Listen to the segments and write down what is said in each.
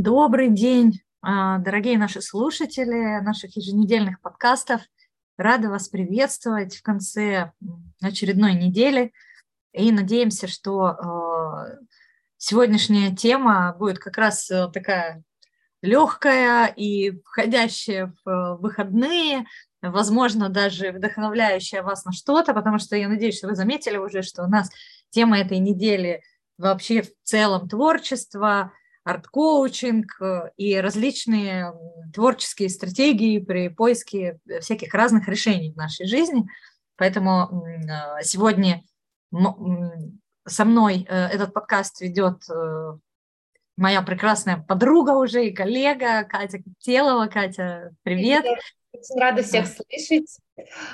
Добрый день, а, дорогие наши слушатели наших еженедельных подкастов. Рада вас приветствовать в конце очередной недели. И надеемся, что а, сегодняшняя тема будет как раз э, такая легкая и входящая в э, выходные, возможно, даже вдохновляющая вас на что-то, потому что я надеюсь, что вы заметили уже, что у нас тема этой недели вообще в целом творчество, арт-коучинг э, и различные творческие стратегии при поиске всяких разных решений в нашей жизни. Поэтому э, сегодня со мной э, этот подкаст ведет моя прекрасная подруга уже и коллега Катя Телова. Катя, привет. Очень рада всех слышать.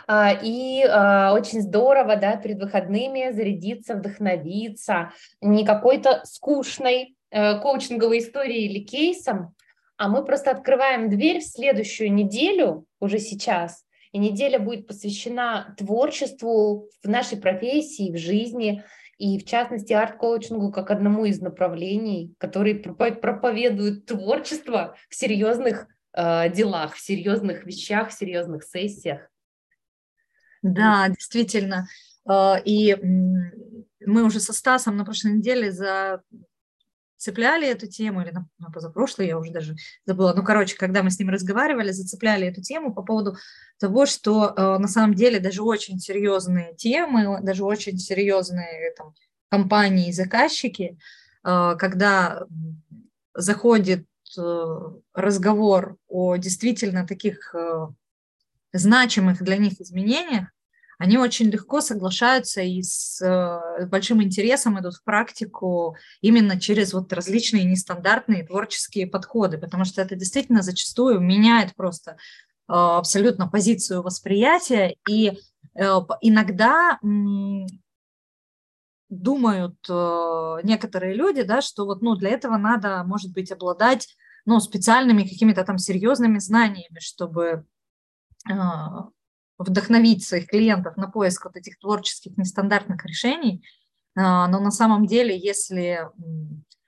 А, и а, очень здорово, да, перед выходными зарядиться, вдохновиться, не какой-то скучной коучинговой историей или кейсом, а мы просто открываем дверь в следующую неделю, уже сейчас, и неделя будет посвящена творчеству в нашей профессии, в жизни, и в частности арт-коучингу как одному из направлений, который проповедует творчество в серьезных э, делах, в серьезных вещах, в серьезных сессиях. Да, действительно. Э, и мы уже со Стасом на прошлой неделе за цепляли эту тему, или на, на позапрошлой, я уже даже забыла, ну, короче, когда мы с ним разговаривали, зацепляли эту тему по поводу того, что э, на самом деле даже очень серьезные темы, даже очень серьезные там, компании и заказчики, э, когда заходит э, разговор о действительно таких э, значимых для них изменениях, они очень легко соглашаются и с э, большим интересом идут в практику именно через вот различные нестандартные творческие подходы, потому что это действительно зачастую меняет просто э, абсолютно позицию восприятия, и э, иногда думают некоторые люди, да, что вот, ну, для этого надо, может быть, обладать, ну, специальными какими-то там серьезными знаниями, чтобы вдохновить своих клиентов на поиск вот этих творческих нестандартных решений, а, но на самом деле, если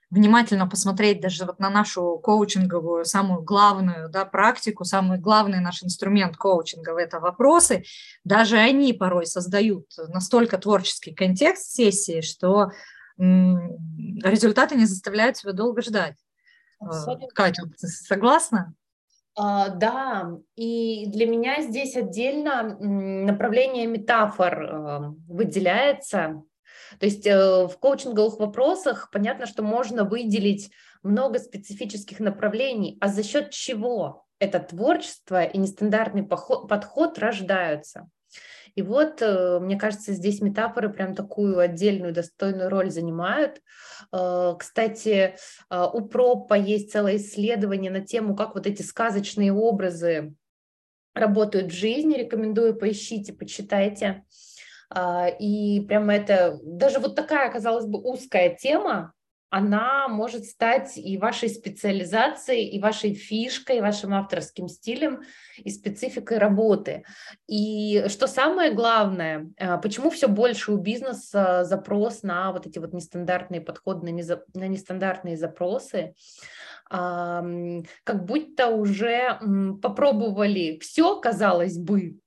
внимательно посмотреть даже вот на нашу коучинговую, самую главную да, практику, самый главный наш инструмент коучинга – это вопросы, даже они порой создают настолько творческий контекст сессии, что результаты не заставляют себя долго ждать. Абсолютно. Катя, согласна? Uh, да, и для меня здесь отдельно направление метафор uh, выделяется. То есть uh, в коучинговых вопросах понятно, что можно выделить много специфических направлений, а за счет чего это творчество и нестандартный подход рождаются. И вот, э, мне кажется, здесь метафоры прям такую отдельную достойную роль занимают. Э, кстати, э, у Пропа есть целое исследование на тему, как вот эти сказочные образы работают в жизни. Рекомендую, поищите, почитайте. И прямо это, даже вот такая, казалось бы, узкая тема, она может стать и вашей специализацией, и вашей фишкой, и вашим авторским стилем, и спецификой работы. И что самое главное, э, почему все больше у бизнеса запрос на вот эти вот нестандартные подходы, на нестандартные запросы, как будто уже попробовали все, казалось бы,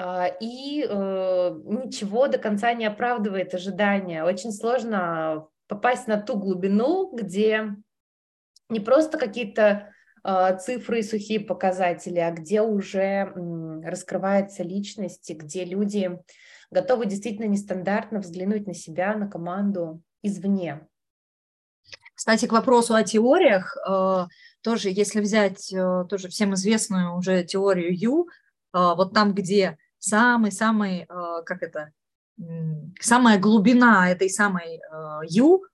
а, и э, ничего до конца не оправдывает ожидания. Очень сложно попасть на ту глубину, где не просто какие-то э, цифры и сухие показатели, а где уже раскрывается личность, где люди готовы действительно нестандартно взглянуть на себя, на команду извне. Кстати, к вопросу о теориях, э, тоже, если взять э, тоже всем известную уже теорию Ю, э, вот там, где самый-самый, как это, самая глубина этой самой э, ю,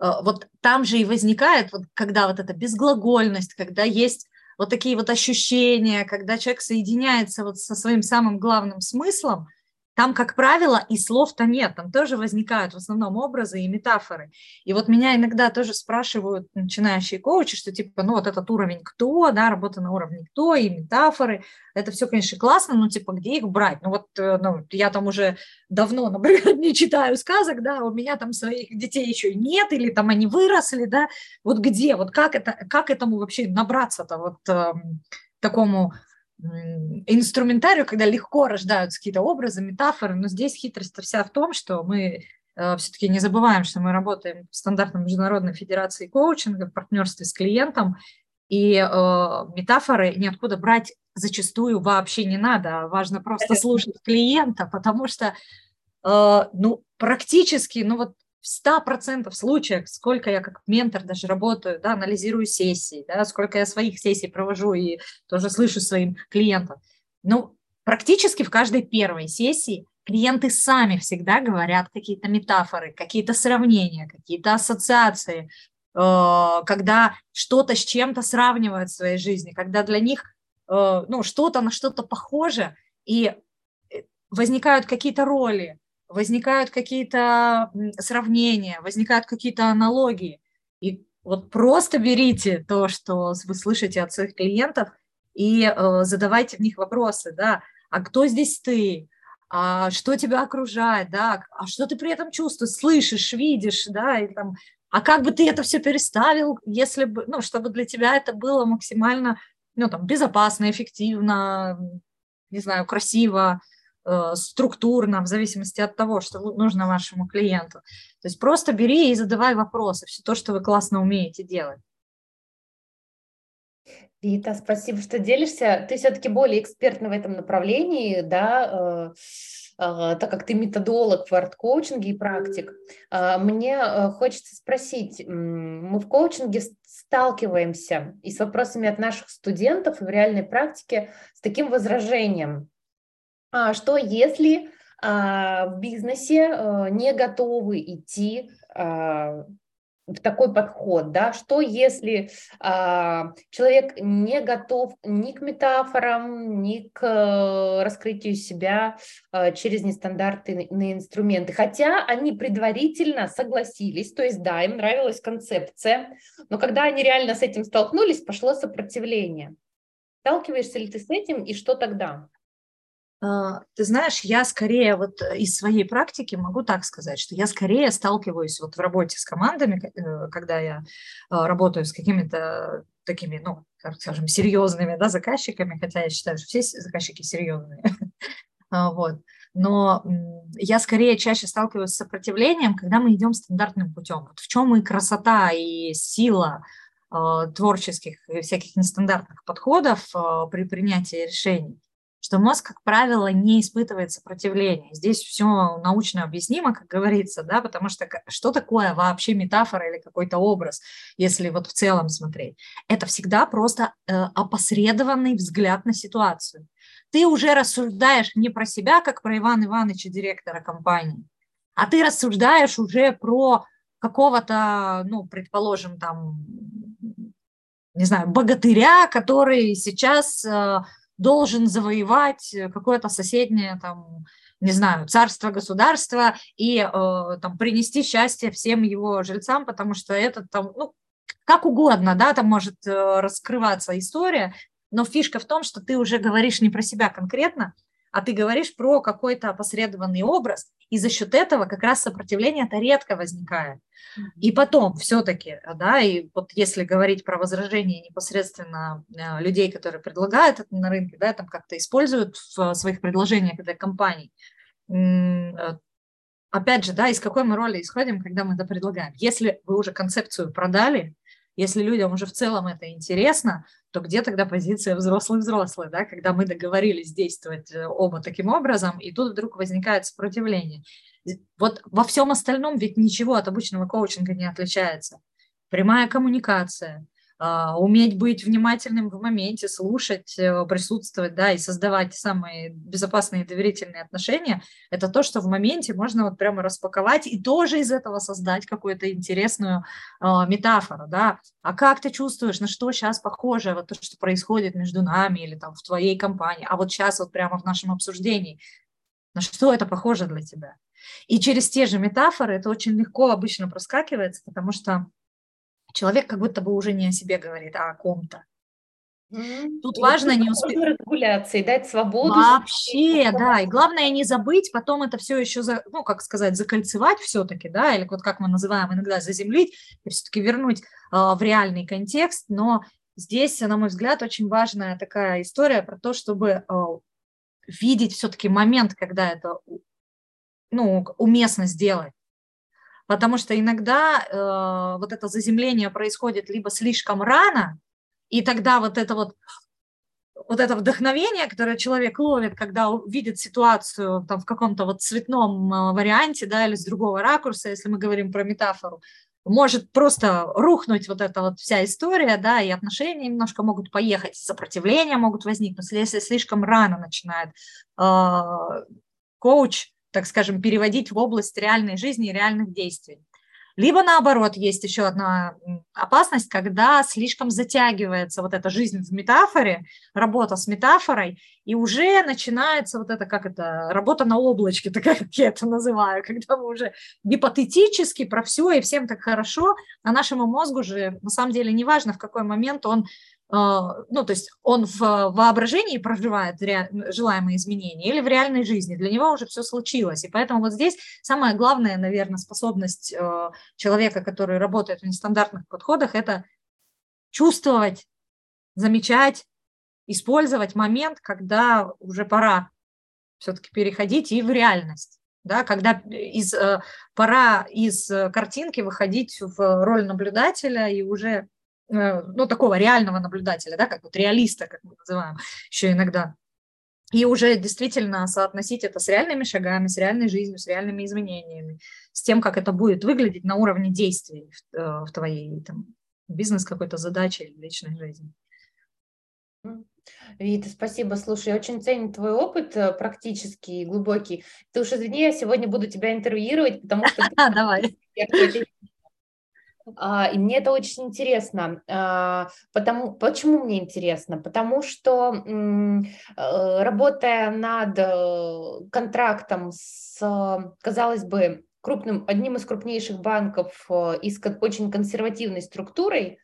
э, вот там же и возникает, вот, когда вот эта безглагольность, когда есть вот такие вот ощущения, когда человек соединяется вот со своим самым главным смыслом, там, как правило, и слов-то нет, там тоже возникают в основном образы и метафоры. И вот меня иногда тоже спрашивают начинающие коучи, что типа, ну вот этот уровень кто, да, работа на уровне кто, и метафоры, это все, конечно, классно, но типа где их брать? Ну вот э, ну, я там уже давно, например, не читаю сказок, да, у меня там своих детей еще нет, или там они выросли, да, вот где, вот как, это, как этому вообще набраться-то вот э, такому инструментарию, когда легко рождаются какие-то образы, метафоры, но здесь хитрость вся в том, что мы э, все-таки не забываем, что мы работаем в стандартной международной федерации коучинга в партнерстве с клиентом, и э, метафоры ниоткуда брать зачастую вообще не надо, а важно просто слушать клиента, потому что э, ну, практически, ну вот в 100% случаях, сколько я как ментор даже работаю, да, анализирую сессии, да, сколько я своих сессий провожу и тоже слышу своим клиентам, ну, практически в каждой первой сессии клиенты сами всегда говорят какие-то метафоры, какие-то сравнения, какие-то ассоциации, э, когда что-то с чем-то сравнивают в своей жизни, когда для них э, ну, что-то на что-то похоже, и э, возникают какие-то роли, возникают какие-то сравнения, возникают какие-то аналогии. И вот просто берите то, что вы слышите от своих клиентов, и э, задавайте в них вопросы, да, а кто здесь ты, а что тебя окружает, да, а что ты при этом чувствуешь, слышишь, видишь, да, и там, а как бы ты это все переставил, если бы, ну, чтобы для тебя это было максимально, ну, там, безопасно, эффективно, не знаю, красиво, структурно, в зависимости от того, что нужно вашему клиенту. То есть просто бери и задавай вопросы, все то, что вы классно умеете делать. Вита, спасибо, что делишься. Ты все-таки более экспертна в этом направлении, да, э, э, так как ты методолог в арт-коучинге и практик. Мне хочется спросить, мы в коучинге сталкиваемся и с вопросами от наших студентов и в реальной практике с таким возражением. А что если а, в бизнесе а, не готовы идти в такой подход, да, что если а, человек не готов ни к метафорам, ни к а, раскрытию себя а, через нестандартные инструменты, хотя они предварительно согласились, то есть да, им нравилась концепция, но когда они реально с этим столкнулись, пошло сопротивление. Сталкиваешься ли ты с этим и что тогда? А, ты знаешь, я скорее вот э, из своей практики могу так сказать, что я скорее сталкиваюсь вот в работе с командами, э, когда я а, работаю с какими-то такими, ну, скажем, серьезными да, заказчиками, хотя я считаю, что все заказчики серьезные. А, вот. Но я скорее чаще сталкиваюсь с сопротивлением, когда мы идем стандартным путем. Вот в чем и красота, и сила творческих всяких нестандартных подходов при принятии решений что мозг, как правило, не испытывает сопротивления. Здесь все научно объяснимо, как говорится, да, потому что что такое вообще метафора или какой-то образ, если вот в целом смотреть? Это всегда просто э, опосредованный взгляд на ситуацию. Ты уже рассуждаешь не про себя, как про Ивана Ивановича, директора компании, а ты рассуждаешь уже про какого-то, ну, предположим, там, не знаю, богатыря, который сейчас э, должен завоевать э, какое-то соседнее там не знаю, царство, государство и э, там принести счастье всем его жильцам, потому что это там, ну, как угодно, да, там может э, раскрываться история, но фишка в том, что ты уже говоришь не про себя конкретно, а ты говоришь про какой-то опосредованный образ, и за счет этого как раз сопротивление-то редко возникает. И потом все-таки, да, и вот если говорить про возражения непосредственно э, людей, которые предлагают это на рынке, да, там как-то используют в своих предложениях для компаний, э, опять же, да, из какой мы роли исходим, когда мы это предлагаем. Если вы уже концепцию продали, если людям уже в целом это интересно, то где тогда позиция взрослый-взрослый, да, когда мы договорились действовать э, оба таким образом, и тут вдруг возникает сопротивление. Вот во всем остальном ведь ничего от обычного коучинга не отличается. Прямая коммуникация, уметь быть внимательным в моменте, слушать, э, присутствовать, да, и создавать самые безопасные и доверительные отношения, это то, что в моменте можно вот прямо распаковать и тоже из этого создать какую-то интересную э, метафору, да. А как ты чувствуешь, на что сейчас похоже вот то, что происходит между нами или там в твоей компании, а вот сейчас вот прямо в нашем обсуждении, На что это похоже для тебя? И через те же метафоры это очень легко обычно проскакивается, потому что человек как будто бы уже не о себе говорит, а о ком-то. Тут и важно не успеть. Регуляции, дать свободу. Вообще, да. И главное не забыть потом это все еще, за, ну, как сказать, закольцевать все-таки, да, или вот как мы называем иногда заземлить, и все-таки вернуть э, в реальный контекст. Но здесь, на мой взгляд, очень важная такая история про то, чтобы э, видеть все-таки момент, когда это ну, уместно сделать. Потому что иногда э, вот это заземление происходит либо слишком рано, и тогда вот это вот вот это вдохновение, которое человек ловит, когда видит ситуацию там, в каком-то вот цветном э, варианте, да, или с другого ракурса, если мы говорим про метафору, может просто рухнуть вот эта вот вся история, да, и отношения немножко могут поехать, сопротивления могут возникнуть, если слишком рано начинает э, коуч, так скажем, переводить в область реальной жизни и реальных действий. Либо наоборот, есть еще одна опасность, когда слишком затягивается вот эта жизнь в метафоре, работа с метафорой, и уже начинается вот это, как это, работа на облачке, такая, как я это называю, когда мы уже гипотетически про все и всем так хорошо, а нашему мозгу же на самом деле не важно, в какой момент он ну, то есть он в воображении проживает желаемые изменения или в реальной жизни, для него уже все случилось. И поэтому вот здесь самая главная, наверное, способность э, человека, который работает в нестандартных подходах, это чувствовать, замечать, использовать момент, когда уже пора все-таки переходить и в реальность. Да, когда из, э, пора из картинки выходить в роль наблюдателя и уже Э, ну, такого реального наблюдателя, да, как вот реалиста, как мы называем еще иногда. И уже действительно соотносить это с реальными шагами, с реальной жизнью, с реальными изменениями, с тем, как это будет выглядеть на уровне действий в, э, в твоей там, бизнес какой-то задаче или личной жизни. Вита, спасибо. Слушай, я очень ценю твой опыт э, практический и глубокий. Ты уж извини, я сегодня буду тебя интервьюировать, потому что... Давай. А, и мне это очень интересно. А, потому, почему мне интересно? Потому что э, работая над э, контрактом с, казалось бы, крупным, одним из крупнейших банков э, и с очень консервативной структурой,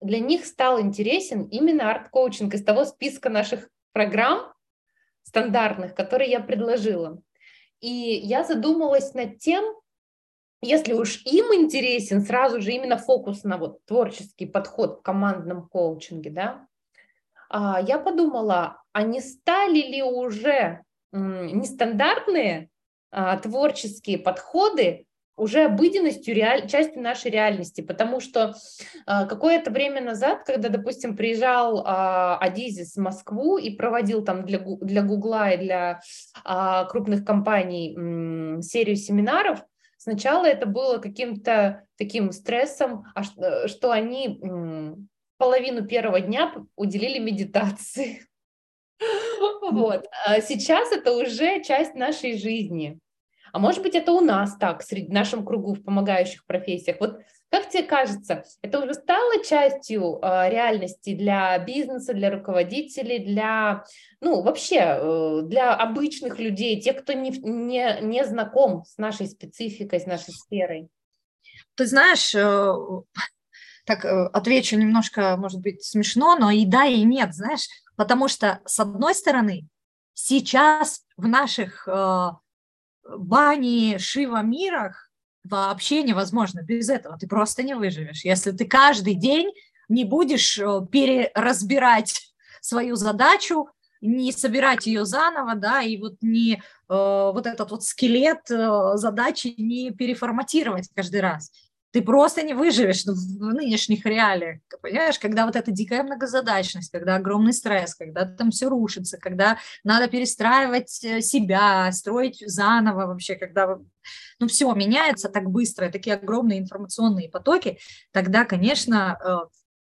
для них стал интересен именно арт-коучинг из того списка наших программ стандартных, которые я предложила. И я задумалась над тем, если уж им интересен сразу же именно фокус на вот творческий подход в командном коучинге, да, а, я подумала, а не стали ли уже нестандартные а, творческие подходы уже обыденностью, реаль... частью нашей реальности, потому что а, какое-то время назад, когда, допустим, приезжал а, Адизис в Москву и проводил там для, для Гугла и для а, крупных компаний м, серию семинаров, Сначала это было каким-то таким стрессом, а что, что они половину первого дня уделили медитации. Вот. А сейчас это уже часть нашей жизни. А может быть, это у нас так, среди нашем кругу в помогающих профессиях. Вот как тебе кажется, это уже стало частью э, реальности для бизнеса, для руководителей, для, ну, вообще э, для обычных людей, тех, кто не, не, не знаком с нашей спецификой, с нашей сферой? Ты знаешь, э, так э, отвечу немножко, может быть, смешно, но и да, и нет, знаешь, потому что, с одной стороны, сейчас в наших э, бани, шива мирах вообще невозможно без этого. Ты просто не выживешь. Если ты каждый день не будешь э, переразбирать свою задачу, не собирать ее заново, да, и вот не э, вот этот вот скелет э, задачи не переформатировать каждый раз ты просто не выживешь в нынешних реалиях, понимаешь, когда вот эта дикая многозадачность, когда огромный стресс, когда там все рушится, когда надо перестраивать э, себя, строить заново вообще, когда ну, все меняется так быстро, такие огромные информационные потоки, тогда, конечно, э,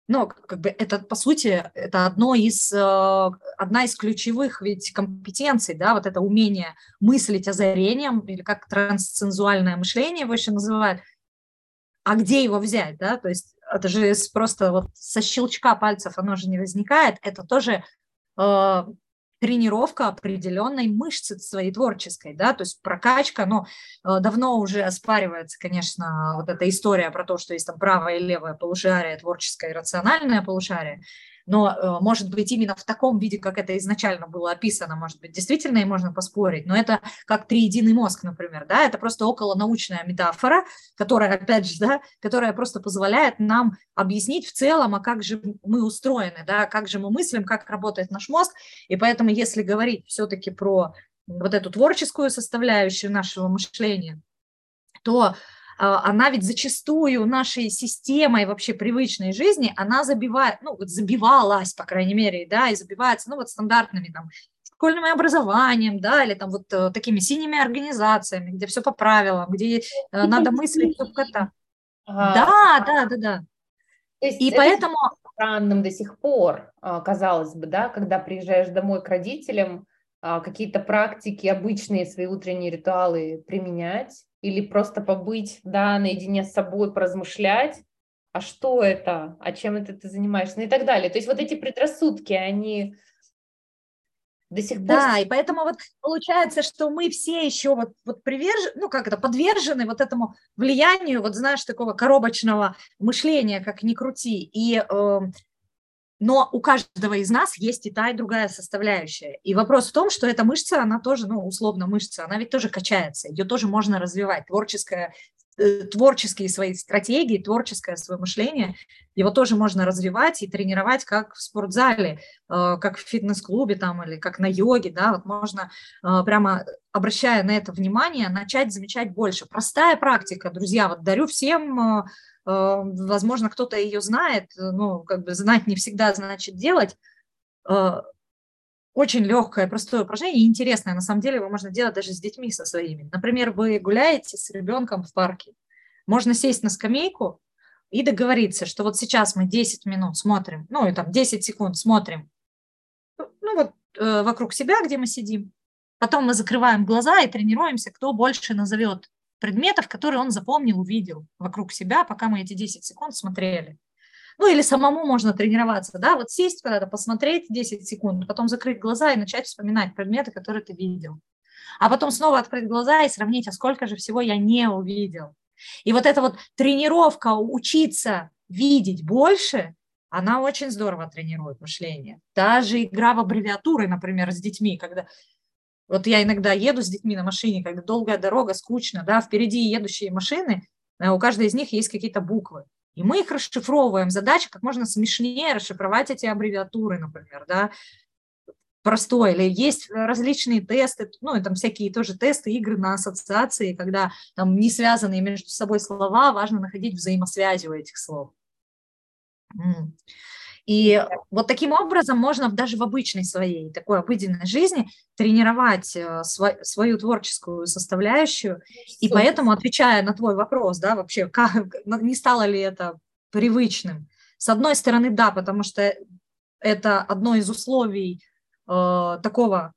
ну, как бы это, по сути, это одно из, э, одна из ключевых ведь компетенций, да, вот это умение мыслить озарением, или как трансцензуальное мышление его еще называют – а где его взять, да, то есть это же просто вот со щелчка пальцев оно же не возникает, это тоже э, тренировка определенной мышцы своей творческой, да, то есть прокачка, но э, давно уже оспаривается, конечно, вот эта история про то, что есть там правое и левое полушарие, творческое и рациональное полушарие, но, э, может быть, именно в таком виде, как это изначально было описано, может быть, действительно и можно поспорить, но это как триединый мозг, например, да, это просто околонаучная метафора, которая, опять же, да, которая просто позволяет нам объяснить в целом, а как же мы устроены, да, как же мы мыслим, как работает наш мозг, и поэтому, если говорить все-таки про вот эту творческую составляющую нашего мышления, то она ведь зачастую нашей системой вообще привычной жизни, она забивает, ну, вот забивалась, по крайней мере, да, и забивается, ну, вот стандартными там школьным образованием, да, или там вот э, такими синими организациями, где все по правилам, где э, надо мыслить только это. Да, да, да, да. и поэтому... Странным до сих пор, а, казалось бы, да, когда приезжаешь домой к родителям, а, какие-то практики, обычные свои утренние ритуалы применять, или просто побыть, да, наедине с собой, поразмышлять, а что это, а чем это ты занимаешься, ну и так далее. То есть вот эти предрассудки, они до сих пор... Да, и поэтому вот получается, что мы все еще вот, вот привержены, ну как это, подвержены вот этому влиянию, вот знаешь, такого коробочного мышления, как ни крути. И э, но у каждого из нас есть и та, и другая составляющая. И вопрос в том, что эта мышца, она тоже, ну, условно мышца, она ведь тоже качается, ее тоже можно развивать. Творческое, э, творческие свои стратегии, творческое свое мышление, его тоже можно развивать и тренировать как в спортзале, э, как в фитнес-клубе там или как на йоге, да, вот можно э, прямо обращая на это внимание, начать замечать больше. Простая практика, друзья, вот дарю всем Э, возможно, кто-то ее знает, ну, как бы знать не всегда значит делать. Очень легкое, простое упражнение, интересное. На самом деле его можно делать даже с детьми со своими. Например, вы гуляете с ребенком в парке. Можно сесть на скамейку и договориться, что вот сейчас мы 10 минут смотрим, ну, и там 10 секунд смотрим, ну, вот э, вокруг себя, где мы сидим. Потом мы закрываем глаза и тренируемся, кто больше назовет предметов, которые он запомнил, увидел вокруг себя, пока мы эти 10 секунд смотрели. Ну или самому можно тренироваться, да, вот сесть куда-то, посмотреть 10 секунд, потом закрыть глаза и начать вспоминать предметы, которые ты видел. А потом снова открыть глаза и сравнить, а сколько же всего я не увидел. И вот эта вот тренировка учиться видеть больше, она очень здорово тренирует мышление. Даже игра в аббревиатуры, например, с детьми, когда вот я иногда еду с детьми на машине, когда долгая дорога, скучно, да, впереди едущие машины, э, у каждой из них есть какие-то буквы. И мы их расшифровываем. Задача как можно смешнее расшифровать эти аббревиатуры, например, да, простой, или есть различные тесты, ну, и там всякие тоже тесты, игры на ассоциации, когда там не связанные между собой слова, важно находить взаимосвязи у этих слов. И вот таким образом можно даже в обычной своей такой обыденной жизни тренировать э, свою творческую составляющую. И поэтому, отвечая на твой вопрос, да, вообще, как, не стало ли это привычным? С одной стороны, да, потому что это одно из условий э, такого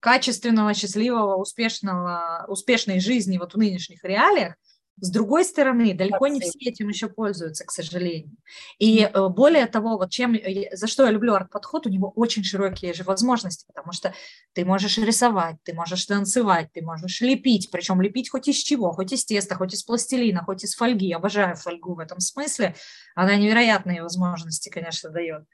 качественного, счастливого, успешного, успешной жизни вот в нынешних реалиях, с другой стороны, далеко не все этим еще пользуются, к сожалению. И э, более того, вот чем, за что я люблю арт-подход, у него очень широкие же возможности, потому что ты можешь рисовать, ты можешь танцевать, ты можешь лепить, причем лепить хоть из чего, хоть из теста, хоть из пластилина, хоть из фольги. Обожаю фольгу в этом смысле. Она невероятные возможности, конечно, дает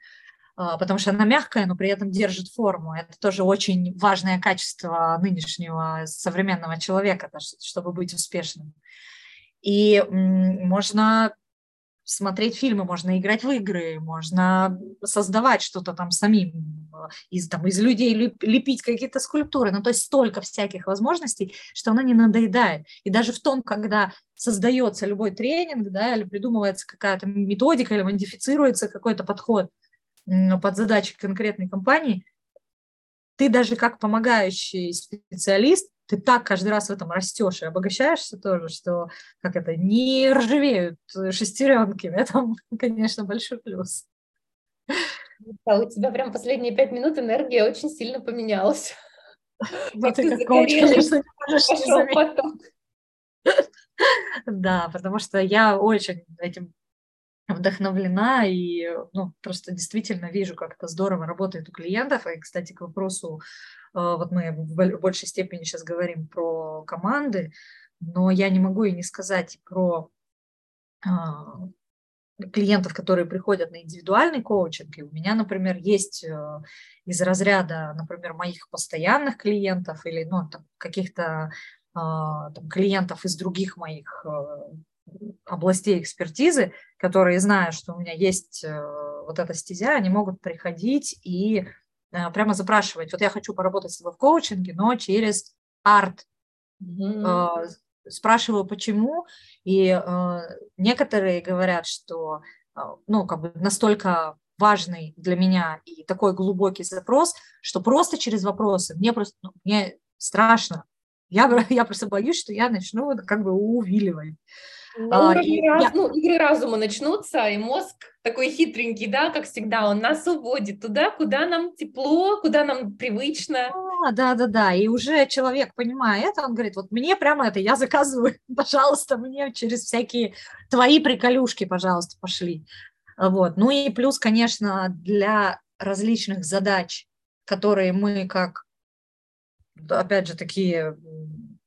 а, потому что она мягкая, но при этом держит форму. Это тоже очень важное качество нынешнего современного человека, чтобы быть успешным. И можно смотреть фильмы, можно играть в игры, можно создавать что-то там самим, из, там, из людей лепить какие-то скульптуры. Ну, то есть столько всяких возможностей, что она не надоедает. И даже в том, когда создается любой тренинг, да, или придумывается какая-то методика, или модифицируется какой-то подход под задачи конкретной компании, ты даже как помогающий специалист ты так каждый раз в этом растешь и обогащаешься тоже, что как это, не ржавеют шестеренки. В этом, конечно, большой плюс. Да, у тебя прям последние пять минут энергия очень сильно поменялась. Вот ты как коуч, конечно, не можешь Да, потому что я очень этим вдохновлена и ну, просто действительно вижу, как это здорово работает у клиентов. И, кстати, к вопросу, э, вот мы в большей степени сейчас говорим про команды, но я не могу и не сказать про а, клиентов, которые приходят на индивидуальный коучинг. И у меня, например, есть э, из разряда, например, моих постоянных клиентов или ну, каких-то клиентов из других моих э, областей экспертизы, которые знают, что у меня есть э, вот эта стезя, они могут приходить и э, прямо запрашивать, вот я хочу поработать с тобой в коучинге, но через арт. Mm-hmm. Спрашиваю, почему, и некоторые говорят, что ну, как бы настолько важный для меня и такой глубокий запрос, что просто через вопросы мне просто ну, мне страшно. Я, я просто боюсь, что я начну как бы увиливать. На а, и я... ну, игры разума начнутся, и мозг такой хитренький, да, как всегда, он нас уводит туда, куда нам тепло, куда нам привычно. А, да, да, да, и уже человек, понимая это, он говорит, вот мне прямо это, я заказываю, пожалуйста, мне через всякие твои приколюшки, пожалуйста, пошли. Вот. Ну и плюс, конечно, для различных задач, которые мы как, опять же, такие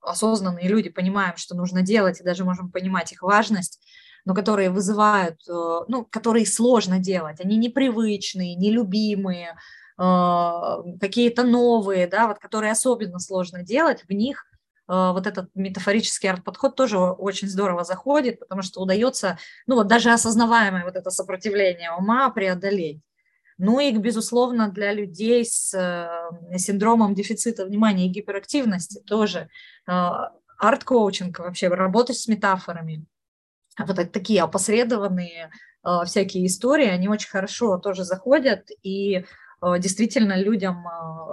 осознанные люди понимаем, что нужно делать, и даже можем понимать их важность, но которые вызывают, э, ну, которые сложно делать, они непривычные, нелюбимые, э, какие-то новые, да, вот которые особенно сложно делать, в них э, вот этот метафорический арт-подход тоже очень здорово заходит, потому что удается, ну вот даже осознаваемое вот это сопротивление ума преодолеть. Ну и, безусловно, для людей с э, синдромом дефицита внимания и гиперактивности тоже э, арт-коучинг, вообще работать с метафорами, вот такие опосредованные э, всякие истории, они очень хорошо тоже заходят, и действительно людям,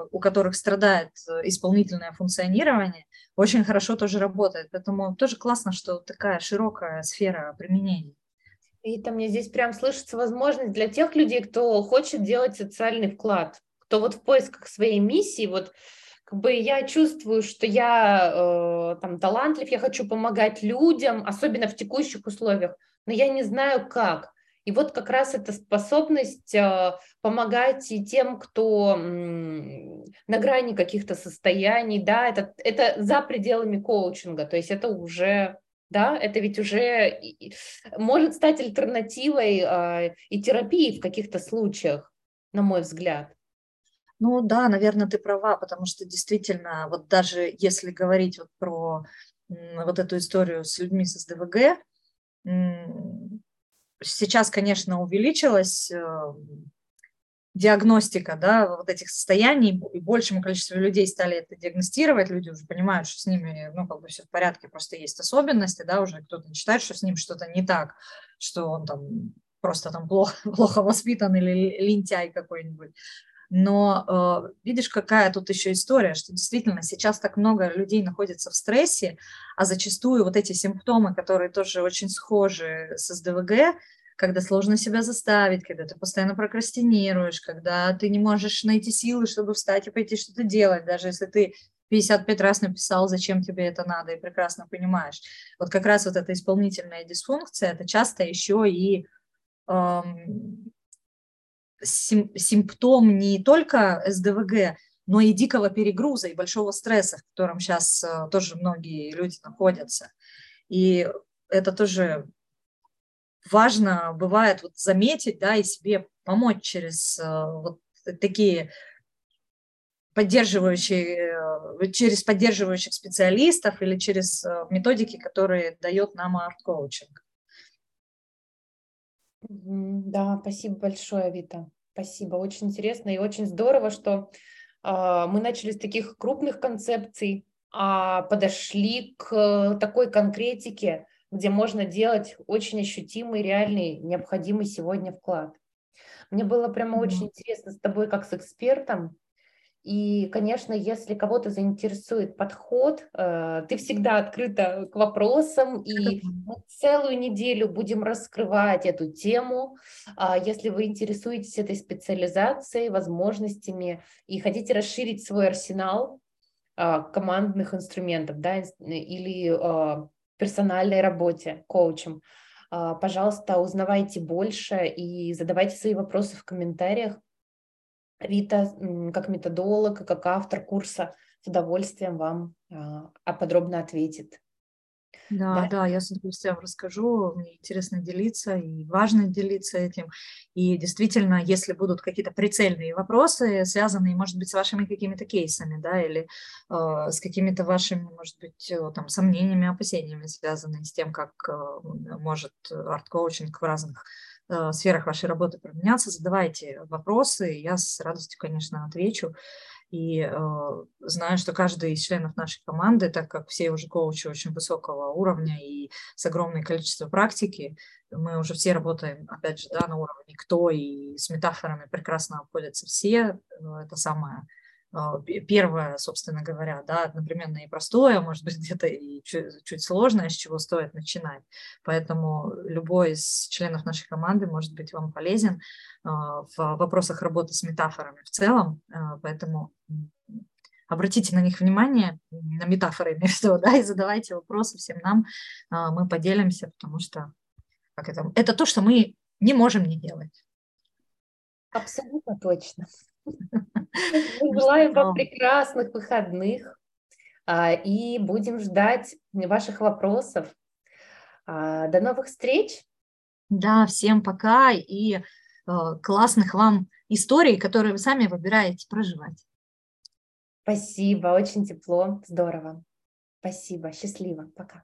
у которых страдает исполнительное функционирование, очень хорошо тоже работает. Поэтому тоже классно, что такая широкая сфера применения. И там мне здесь прям слышится возможность для тех людей, кто хочет делать социальный вклад, кто вот в поисках своей миссии, вот как бы я чувствую, что я э, там талантлив, я хочу помогать людям, особенно в текущих условиях, но я не знаю как. И вот как раз эта способность э, помогать и тем, кто м, на грани каких-то состояний, да, это, это за пределами коучинга, то есть это уже да, это ведь уже может стать альтернативой э, и терапии в каких-то случаях, на мой взгляд. Ну да, наверное, ты права, потому что действительно, вот даже если говорить вот про вот эту историю с людьми с СДВГ, сейчас, конечно, увеличилась э, диагностика да, вот этих состояний, и большему количеству людей стали это диагностировать, люди уже понимают, что с ними ну, как бы все в порядке, просто есть особенности, да, уже кто-то считает, что с ним что-то не так, что он там просто там плохо, плохо воспитан или лентяй какой-нибудь. Но э, видишь, какая тут еще история, что действительно сейчас так много людей находится в стрессе, а зачастую вот эти симптомы, которые тоже очень схожи с СДВГ, когда сложно себя заставить, когда ты постоянно прокрастинируешь, когда ты не можешь найти силы, чтобы встать и пойти что-то делать, даже если ты 55 раз написал, зачем тебе это надо, и прекрасно понимаешь. Вот как раз вот эта исполнительная дисфункция, это часто еще и эм, сим, симптом не только СДВГ, но и дикого перегруза и большого стресса, в котором сейчас э, тоже многие люди находятся. И это тоже важно бывает вот заметить, да, и себе помочь через э, вот такие поддерживающие, э, через поддерживающих специалистов или через э, методики, которые дает нам арт-коучинг. Да, спасибо большое, Вита. Спасибо, очень интересно и очень здорово, что э, мы начали с таких крупных концепций, а подошли к такой конкретике, где можно делать очень ощутимый, реальный, необходимый сегодня вклад. Мне было прямо очень интересно с тобой как с экспертом. И, конечно, если кого-то заинтересует подход, э, ты всегда открыта к вопросам, и мы целую неделю будем раскрывать эту тему. А если вы интересуетесь этой специализацией, возможностями и хотите расширить свой арсенал а, командных инструментов, да, или а, персональной работе коучем, Пожалуйста, узнавайте больше и задавайте свои вопросы в комментариях. Рита, как методолог, как автор курса, с удовольствием вам подробно ответит. Да, да, да, я с удовольствием расскажу. Мне интересно делиться и важно делиться этим. И действительно, если будут какие-то прицельные вопросы, связанные, может быть, с вашими какими-то кейсами, да, или э, с какими-то вашими, может быть, э, там, сомнениями, опасениями, связанными с тем, как э, может арт-коучинг в разных э, сферах вашей работы применяться, задавайте вопросы, я с радостью, конечно, отвечу. И э, знаю, что каждый из членов нашей команды, так как все уже коучи очень высокого уровня и с огромным количеством практики, мы уже все работаем, опять же, да, на уровне кто, и с метафорами прекрасно обходятся все. Э, это самое первое, собственно говоря, да, одновременно и простое, может быть, где-то и чуть, чуть сложное, с чего стоит начинать. Поэтому любой из членов нашей команды может быть вам полезен а, в вопросах работы с метафорами в целом. А, поэтому обратите на них внимание, на метафоры, между, да, и задавайте вопросы всем нам, мы поделимся, потому что как это, это то, что мы не можем не делать. Абсолютно точно. Мы желаем вам прекрасных выходных а, и будем ждать ваших вопросов. А, до новых встреч. Да, всем пока и э, классных вам историй, которые вы сами выбираете проживать. Спасибо, очень тепло, здорово. Спасибо, счастливо, пока.